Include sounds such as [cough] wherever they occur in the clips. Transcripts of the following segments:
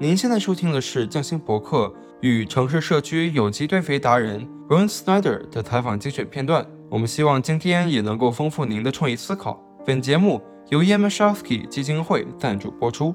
您现在收听的是匠心博客与城市社区有机堆肥达人 Rowin Snijder 的采访精选片段。我们希望今天也能够丰富您的创意思考。本节目由 Yamashevsky 基金会赞助播出。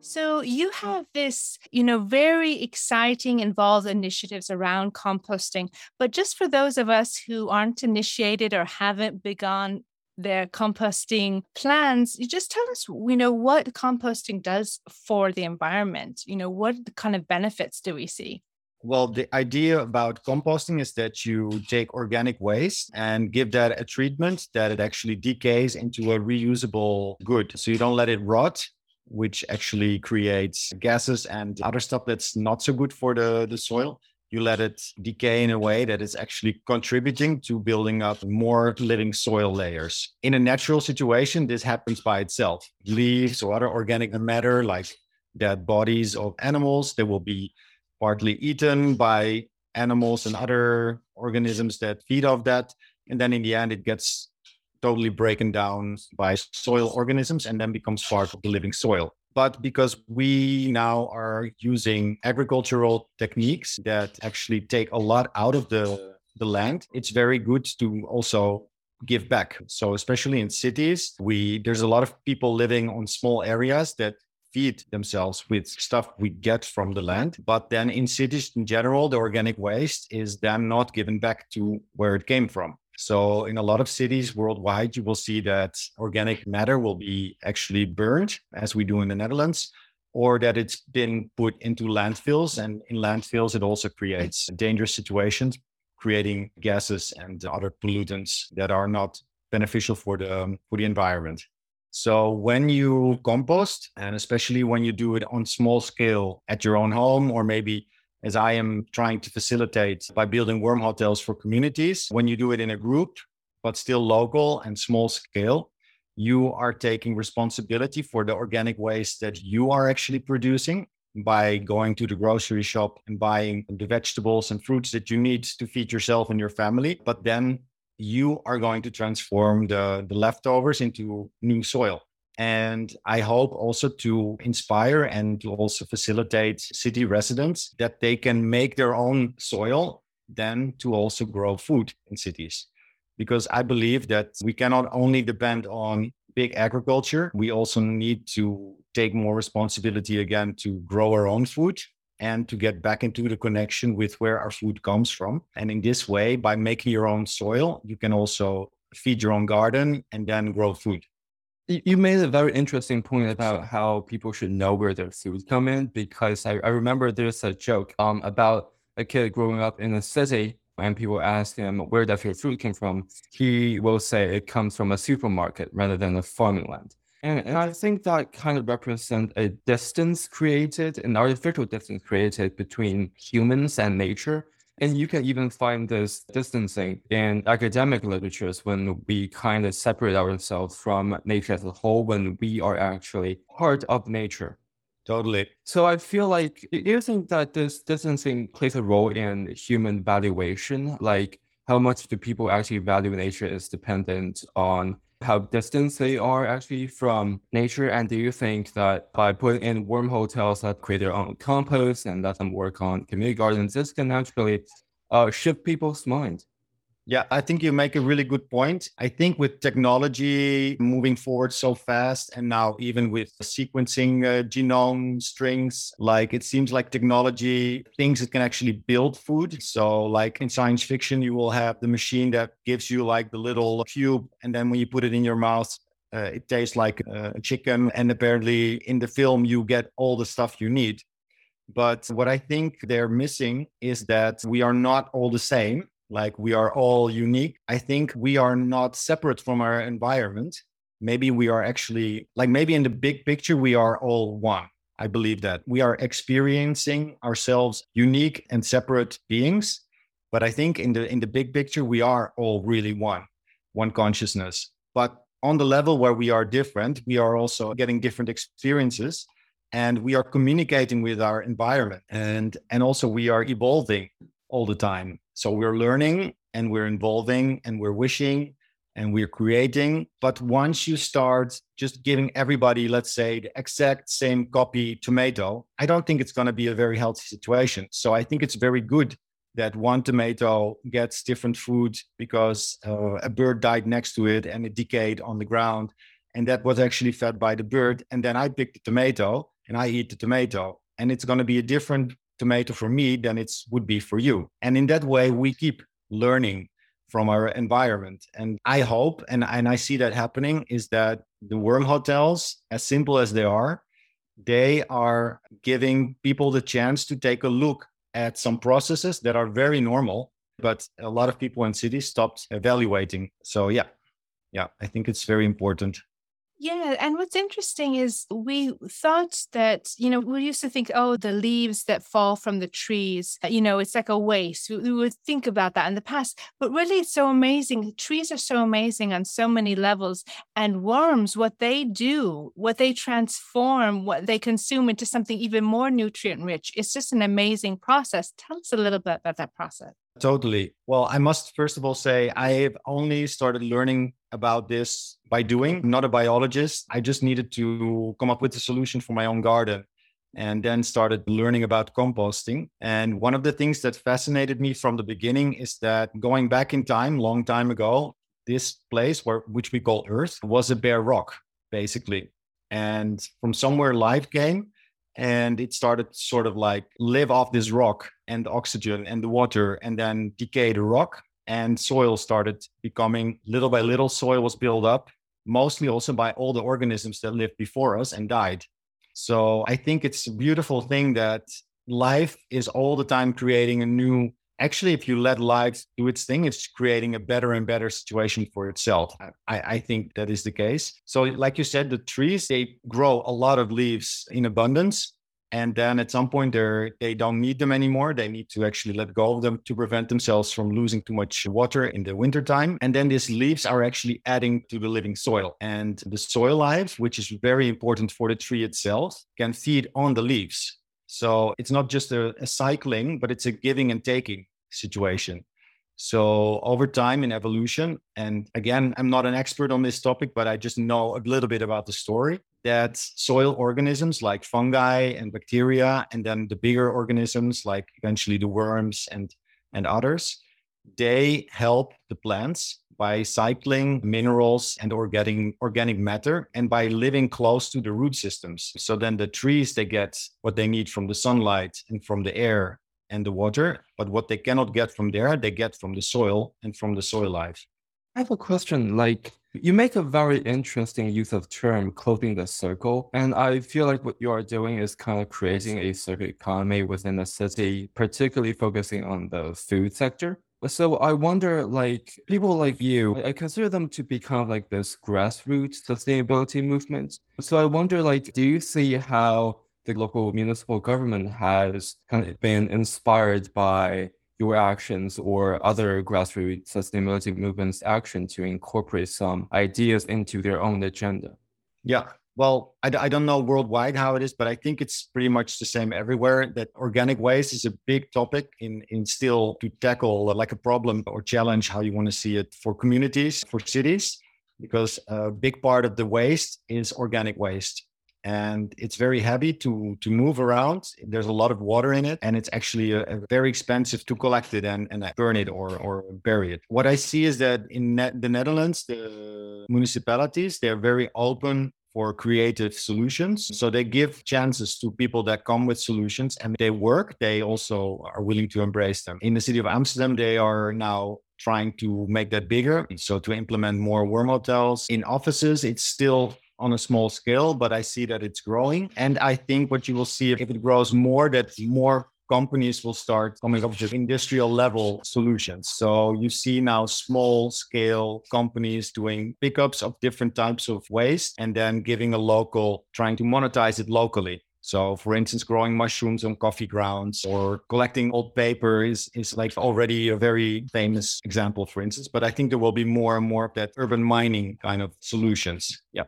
So you have this, you know, very exciting involved initiatives around composting. But just for those of us who aren't initiated or haven't begun their composting plans, you just tell us, you know, what composting does for the environment. You know, what kind of benefits do we see? Well, the idea about composting is that you take organic waste and give that a treatment that it actually decays into a reusable good. So you don't let it rot, which actually creates gases and other stuff that's not so good for the, the soil. You let it decay in a way that is actually contributing to building up more living soil layers. In a natural situation, this happens by itself. Leaves or other organic matter, like dead bodies of animals, they will be partly eaten by animals and other organisms that feed off that. And then in the end, it gets totally broken down by soil organisms and then becomes part of the living soil. But because we now are using agricultural techniques that actually take a lot out of the, the land, it's very good to also give back. So especially in cities, we there's a lot of people living on small areas that feed themselves with stuff we get from the land. But then in cities in general, the organic waste is then not given back to where it came from. So in a lot of cities worldwide, you will see that organic matter will be actually burned, as we do in the Netherlands, or that it's been put into landfills. And in landfills, it also creates dangerous situations, creating gases and other pollutants that are not beneficial for the um, for the environment. So when you compost, and especially when you do it on small scale at your own home, or maybe as I am trying to facilitate by building worm hotels for communities, when you do it in a group, but still local and small scale, you are taking responsibility for the organic waste that you are actually producing by going to the grocery shop and buying the vegetables and fruits that you need to feed yourself and your family. But then you are going to transform the, the leftovers into new soil. And I hope also to inspire and to also facilitate city residents that they can make their own soil, then to also grow food in cities. Because I believe that we cannot only depend on big agriculture, we also need to take more responsibility again to grow our own food and to get back into the connection with where our food comes from. And in this way, by making your own soil, you can also feed your own garden and then grow food. You made a very interesting point about how people should know where their food come in because I, I remember there's a joke um, about a kid growing up in a city and people ask him where does your food come from. He will say it comes from a supermarket rather than a farming land. And, and I think that kind of represents a distance created, an artificial distance created between humans and nature. And you can even find this distancing in academic literatures when we kind of separate ourselves from nature as a whole, when we are actually part of nature. Totally. So I feel like, do you think that this distancing plays a role in human valuation? Like, how much do people actually value nature is dependent on how distant they are actually from nature? And do you think that by putting in worm hotels that create their own compost and let them work on community gardens, this can actually uh, shift people's mind? Yeah, I think you make a really good point. I think with technology moving forward so fast, and now even with sequencing uh, genome strings, like it seems like technology thinks it can actually build food. So, like in science fiction, you will have the machine that gives you like the little cube, and then when you put it in your mouth, uh, it tastes like a chicken. And apparently, in the film, you get all the stuff you need. But what I think they're missing is that we are not all the same like we are all unique. I think we are not separate from our environment. Maybe we are actually, like, maybe in the big picture, we are all one. I believe that we are experiencing ourselves unique and separate beings. But I think in the in the big picture, we are all really one, one consciousness. But on the level where we are different, we are also getting different experiences and we are communicating with our environment and and also we are evolving all the time so we're learning and we're involving and we're wishing and we're creating. But once you start just giving everybody, let's say, the exact same copy tomato, I don't think it's going to be a very healthy situation. So I think it's very good that one tomato gets different food because uh, a bird died next to it and it decayed on the ground. And that was actually fed by the bird. And then I pick the tomato and I eat the tomato. And it's going to be a different tomato for me than it would be for you. And in that way, we keep learning from our environment. And I hope, and, and I see that happening, is that the worm hotels, as simple as they are, they are giving people the chance to take a look at some processes that are very normal, but a lot of people in cities stopped evaluating. So, yeah, yeah, I think it's very important. Yeah. And what's interesting is we thought that, you know, we used to think, oh, the leaves that fall from the trees, uh, you know, it's like a waste. We, we would think about that in the past. But really, it's so amazing. Trees are so amazing on so many levels. And worms, what they do, what they transform, what they consume into something even more nutrient rich, it's just an amazing process. Tell us a little bit about that process. Totally. Well, I must first of all say I've only started learning about this by doing. I'm not a biologist. I just needed to come up with a solution for my own garden and then started learning about composting. And one of the things that fascinated me from the beginning is that going back in time, long time ago, this place where which we call Earth was a bare rock, basically. And from somewhere life came and it started sort of like live off this rock and oxygen and the water and then decay the rock and soil started becoming little by little soil was built up mostly also by all the organisms that lived before us and died. So i think it's a beautiful thing that life is all the time creating a new actually if you let life do its thing it's creating a better and better situation for itself. I, I, think that is the case. So like you said the trees they grow a lot of leaves in abundance and then at some point they they don't need them anymore. They need to actually let go of them to prevent themselves from losing too much water in the wintertime. And then these leaves are actually adding to the living soil. And the soil life which is very important for the tree itself can feed on the leaves so it's not just a, a cycling but it's a giving and taking situation. So over time in evolution, and again, I'm not an expert on this topic, but I just know a little bit about the story that soil organisms like fungi and bacteria, and then the bigger organisms like eventually the worms and, and others, they help the plants by cycling minerals and organic organic matter and by living close to the root systems so then the trees they get what they need from the sunlight and from the air and the water but what they cannot get from there they get from the soil and from the soil life i have a question like you make a very interesting use of term closing the circle. And I feel like what you are doing is kind of creating a circular economy within the city, particularly focusing on the food sector. So I wonder, like people like you, I consider them to be kind of like this grassroots sustainability movement. So I wonder, like, do you see how the local municipal government has kind of been inspired by your actions or other grassroots sustainability movements action to incorporate some ideas into their own agenda? Yeah. Well, I, I don't know worldwide how it is, but I think it's pretty much the same everywhere. That organic waste is a big topic in, in still to tackle uh, like a problem or challenge, how you want to see it for communities, for cities, because a big part of the waste is organic waste and it's very heavy to to move around there's a lot of water in it and it's actually a, a very expensive to collect it and, and burn it or or bury it what i see is that in ne- the netherlands the municipalities they're very open for creative solutions. So they give chances to people that come with solutions and they work. They also are willing to embrace them. In the city of Amsterdam, they are now trying to make that bigger. So to implement more worm hotels in offices, it's still on a small scale, but I see that it's growing. And I think what you will see if it grows more, that more companies will start coming up with industrial level solutions. So you see now small scale companies doing pickups of different types of waste and then giving a local, trying to monetize it locally. So, for instance, growing mushrooms on coffee grounds or collecting old paper is, is like already a very famous example, for instance. But I think there will be more and more of that urban mining kind of solutions. Yeah.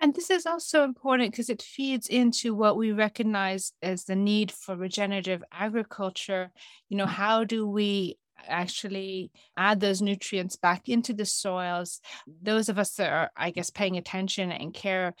And this is also important because it feeds into what we recognize as the need for regenerative agriculture. You know, mm. how do we actually add those nutrients back into the soils. Those of us that are, I guess, paying attention and care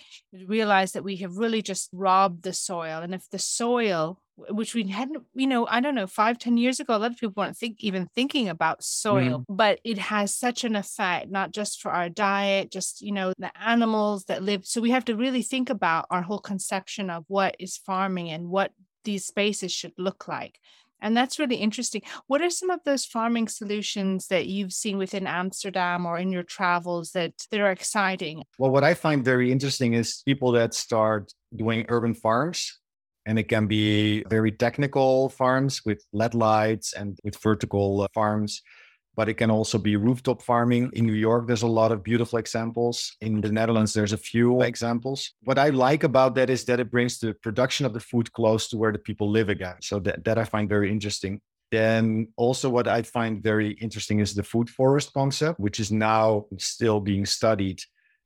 realize that we have really just robbed the soil. And if the soil, which we hadn't, you know, I don't know, five, ten years ago, a lot of people weren't think, even thinking about soil, mm. but it has such an effect, not just for our diet, just, you know, the animals that live. So we have to really think about our whole conception of what is farming and what these spaces should look like. And that's really interesting. What are some of those farming solutions that you've seen within Amsterdam or in your travels that, that are exciting? Well, what I find very interesting is people that start doing urban farms. And it can be very technical farms with LED lights and with vertical uh, farms but it can also be rooftop farming. In New York, there's a lot of beautiful examples. In the Netherlands, there's a few examples. What I like about that is that it brings the production of the food close to where the people live again. So that, that I find very interesting. Then also what I find very interesting is the food forest concept, which is now still being studied.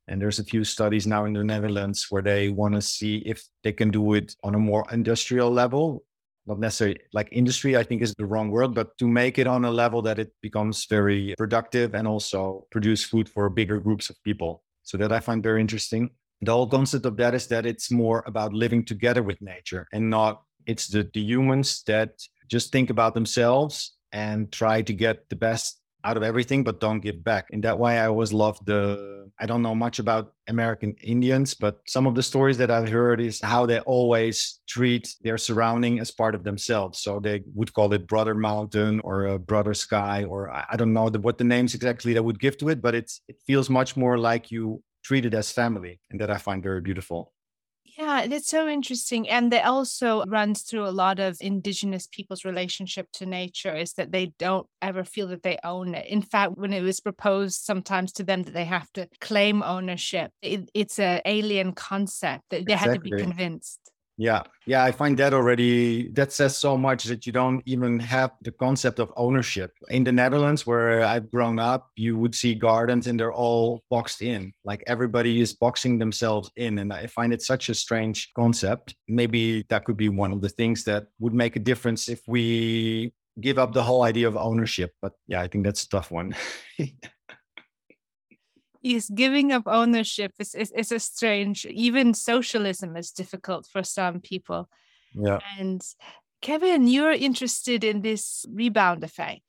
And there's a few studies now in the Netherlands where they want to see if they can do it on a more industrial level, not necessarily like industry, I think is the wrong word, but to make it on a level that it becomes very productive and also produce food for bigger groups of people. So that I find very interesting. The whole concept of that is that it's more about living together with nature and not it's the, the humans that just think about themselves and try to get the best out of everything but don't give back. In that way i always love the i don't know much about american indians but some of the stories that i've heard is how they always treat their surrounding as part of themselves. So they would call it brother mountain or a brother sky or i don't know what the names exactly they would give to it but it's it feels much more like you treat it as family and that i find very beautiful yeah, it's so interesting. And that also runs through a lot of indigenous people's relationship to nature is that they don't ever feel that they own it. In fact, when it was proposed sometimes to them that they have to claim ownership, it, it's an alien concept that they exactly. had to be convinced. Yeah. Yeah. I find that already, that says so much that you don't even have the concept of ownership. In the Netherlands, where I've grown up, you would see gardens and they're all boxed in. Like everybody is boxing themselves in. And I find it such a strange concept. Maybe that could be one of the things that would make a difference if we give up the whole idea of ownership. But yeah, I think that's a tough one. [laughs] is giving up ownership is, is, is a strange even socialism is difficult for some people. Yeah. And kevin you're interested in this rebound effect.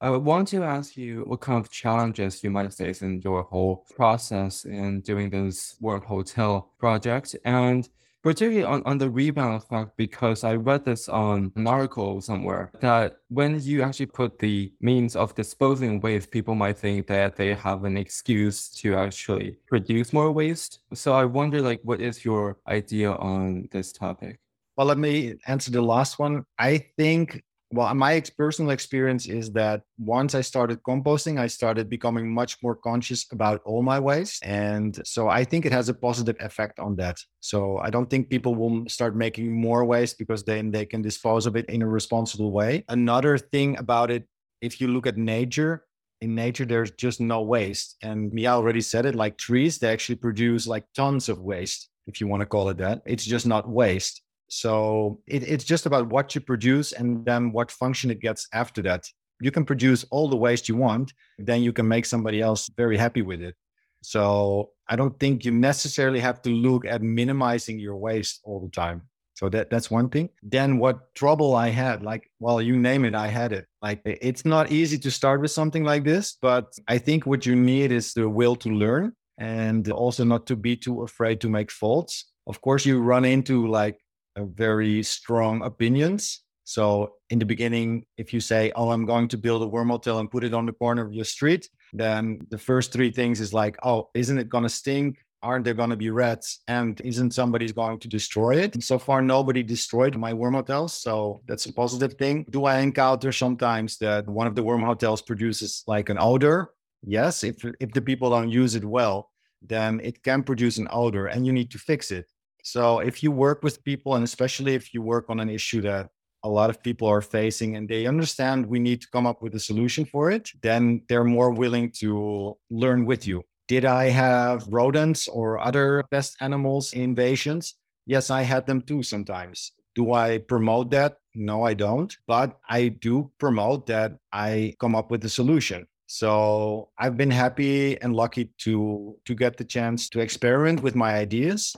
I want to ask you what kind of challenges you might face in your whole process in doing this worm hotel project and particularly on, on the rebound effect, because I read this on an article somewhere that when you actually put the means of disposing waste, people might think that they have an excuse to actually produce more waste. So I wonder, like, what is your idea on this topic? Well, let me answer the last one. I think well uh, my personal experience is that once i started composting i started becoming much more conscious about all my waste and so i think it has a positive effect on that. So i don't think people will start making more waste because then they can dispose of it in a responsible way. Another thing about it if you look at nature in nature there's just no waste and Mia already said it like trees they actually produce like tons of waste if you want to call it that. It's just not waste so it, it's just about what you produce and then what function it gets after that. You can produce all the waste you want, then you can make somebody else very happy with it. So I don't think you necessarily have to look at minimizing your waste all the time. So that that's one thing. Then what trouble I had, like, well, you name it, I had it. Like it's not easy to start with something like this, but I think what you need is the will to learn and also not to be too afraid to make faults. Of course, you run into like very strong opinions. So in the beginning, if you say, "Oh, I'm going to build a worm hotel and put it on the corner of your street," then the first three things is like, "Oh, isn't it going to stink? Aren't there going to be rats? And isn't somebody going to destroy it?" And so far, nobody destroyed my worm hotels, so that's a positive thing. Do I encounter sometimes that one of the worm hotels produces like an odor? Yes, if if the people don't use it well, then it can produce an odor, and you need to fix it. So if you work with people, and especially if you work on an issue that a lot of people are facing and they understand we need to come up with a solution for it, then they're more willing to learn with you. Did I have rodents or other pest animals invasions? Yes, I had them too sometimes. Do I promote that? No, I don't. But I do promote that I come up with a solution. So I've been happy and lucky to to get the chance to experiment with my ideas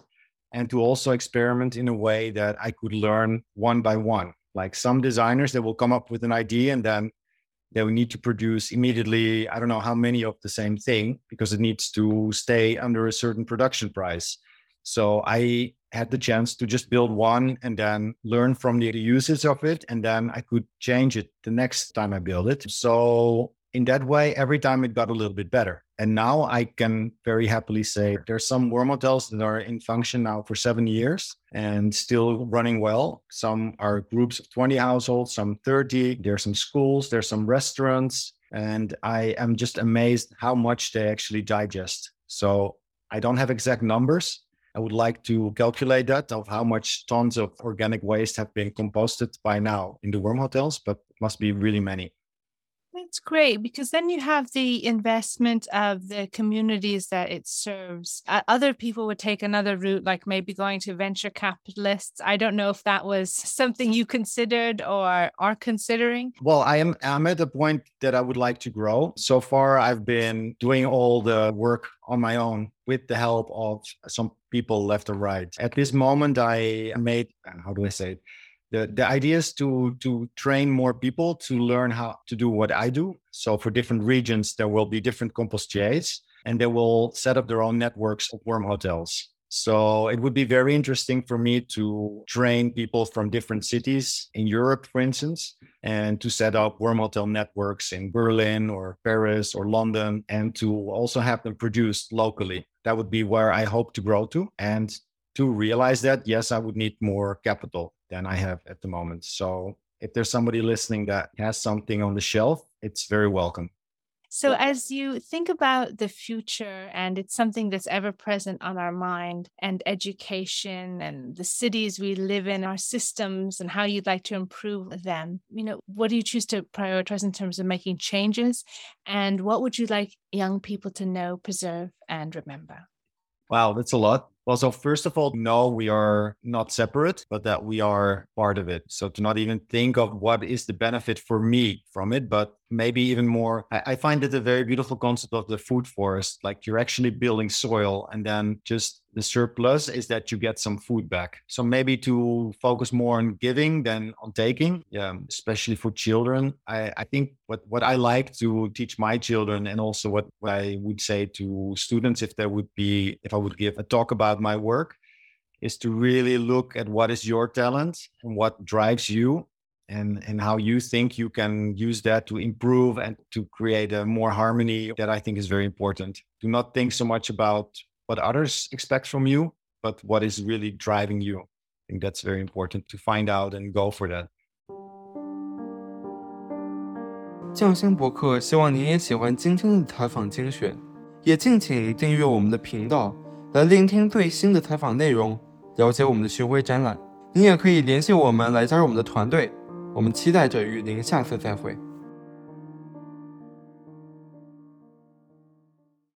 and to also experiment in a way that I could learn one by one. Like some designers that will come up with an idea and then they will need to produce immediately, I don't know how many of the same thing because it needs to stay under a certain production price. So I had the chance to just build one and then learn from the uses of it. And then I could change it the next time I build it. So in that way, every time it got a little bit better. And now I can very happily say there's some worm hotels that are in function now for seven years and still running well. Some are groups of 20 households, some 30. There's some schools, there's some restaurants. And I am just amazed how much they actually digest. So I don't have exact numbers. I would like to calculate that of how much tons of organic waste have been composted by now in the worm hotels, but must be really many. That's great because then you have the investment of the communities that it serves. Uh, other people would take another route, like maybe going to venture capitalists. I don't know if that was something you considered or are considering. Well, I am I'm at the point that I would like to grow. So far, I've been doing all the work on my own with the help of some people left or right. At this moment, I made how do I say it? The, the idea is to to train more people to learn how to do what I do. So for different regions, there will be different compostiers, and they will set up their own networks of worm hotels. So it would be very interesting for me to train people from different cities in Europe, for instance, and to set up worm hotel networks in Berlin or Paris or London, and to also have them produced locally. That would be where I hope to grow to. And to realize that, yes, I would need more capital than I have at the moment. So if there's somebody listening that has something on the shelf, it's very welcome. So, as you think about the future, and it's something that's ever present on our mind, and education and the cities we live in, our systems, and how you'd like to improve them, you know, what do you choose to prioritize in terms of making changes? And what would you like young people to know, preserve, and remember? Wow, that's a lot. Well, so first of all, no, we are not separate, but that we are part of it. So to not even think of what is the benefit for me from it, but maybe even more, I, I find it a very beautiful concept of the food forest. Like you're actually building soil and then just the surplus is that you get some food back. So maybe to focus more on giving than on taking. Yeah, especially for children. I, I think what, what I like to teach my children and also what, what I would say to students if there would be if I would give a talk about my work is to really look at what is your talent and what drives you and and how you think you can use that to improve and to create a more harmony that I think is very important. Do not think so much about what others expect from you, but what is really driving you. I think that's very important to find out and go for that. 匠心博客希望您也喜欢今天的采访精选，也敬请订阅我们的频道，来聆听最新的采访内容，了解我们的巡回展览。您也可以联系我们来加入我们的团队。我们期待着与您下次再会。